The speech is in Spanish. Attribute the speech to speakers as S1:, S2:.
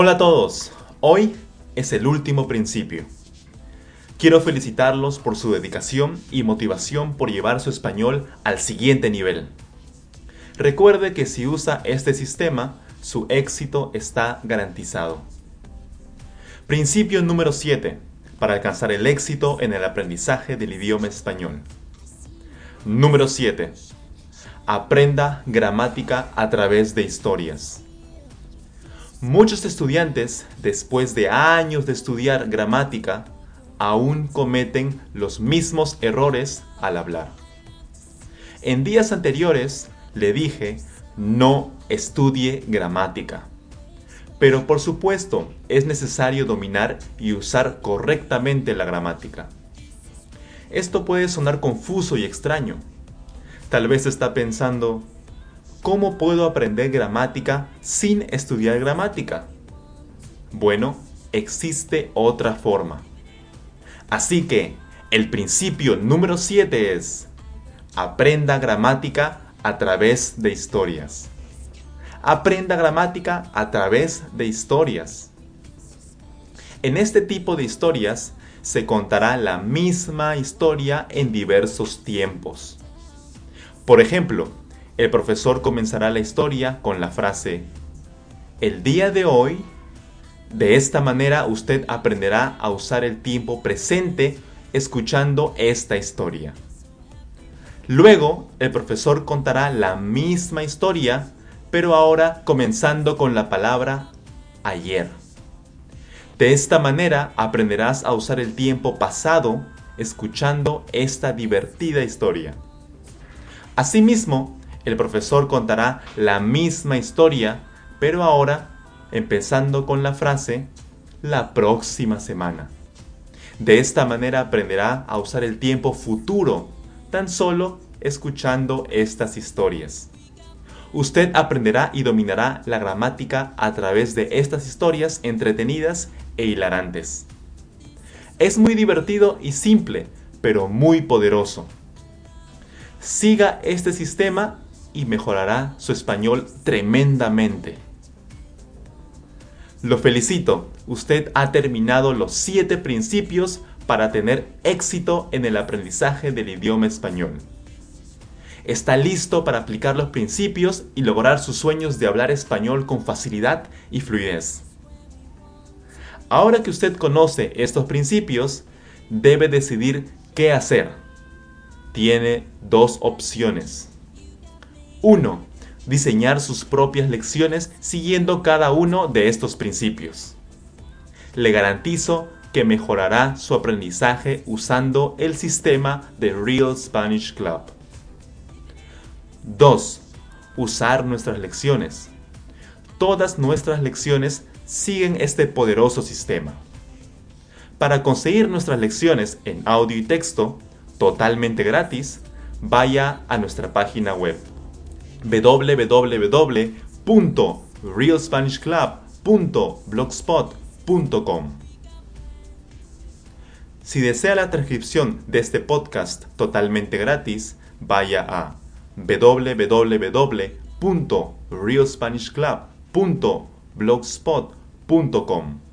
S1: Hola a todos, hoy es el último principio. Quiero felicitarlos por su dedicación y motivación por llevar su español al siguiente nivel. Recuerde que si usa este sistema, su éxito está garantizado. Principio número 7 para alcanzar el éxito en el aprendizaje del idioma español. Número 7. Aprenda gramática a través de historias. Muchos estudiantes, después de años de estudiar gramática, aún cometen los mismos errores al hablar. En días anteriores le dije, no estudie gramática. Pero por supuesto, es necesario dominar y usar correctamente la gramática. Esto puede sonar confuso y extraño. Tal vez está pensando, ¿cómo puedo aprender gramática sin estudiar gramática? Bueno, existe otra forma. Así que, el principio número 7 es, aprenda gramática a través de historias. Aprenda gramática a través de historias. En este tipo de historias se contará la misma historia en diversos tiempos. Por ejemplo, el profesor comenzará la historia con la frase, el día de hoy, de esta manera usted aprenderá a usar el tiempo presente escuchando esta historia. Luego, el profesor contará la misma historia, pero ahora comenzando con la palabra ayer. De esta manera aprenderás a usar el tiempo pasado escuchando esta divertida historia. Asimismo, el profesor contará la misma historia, pero ahora empezando con la frase la próxima semana. De esta manera aprenderá a usar el tiempo futuro tan solo escuchando estas historias. Usted aprenderá y dominará la gramática a través de estas historias entretenidas e hilarantes. Es muy divertido y simple, pero muy poderoso. Siga este sistema y mejorará su español tremendamente. Lo felicito, usted ha terminado los 7 principios para tener éxito en el aprendizaje del idioma español. Está listo para aplicar los principios y lograr sus sueños de hablar español con facilidad y fluidez. Ahora que usted conoce estos principios, debe decidir qué hacer. Tiene dos opciones. 1. Diseñar sus propias lecciones siguiendo cada uno de estos principios. Le garantizo que mejorará su aprendizaje usando el sistema de Real Spanish Club. 2. Usar nuestras lecciones. Todas nuestras lecciones siguen este poderoso sistema. Para conseguir nuestras lecciones en audio y texto totalmente gratis, vaya a nuestra página web www.realspanishclub.blogspot.com. Si desea la transcripción de este podcast totalmente gratis, vaya a www.realspanishclub.blogspot.com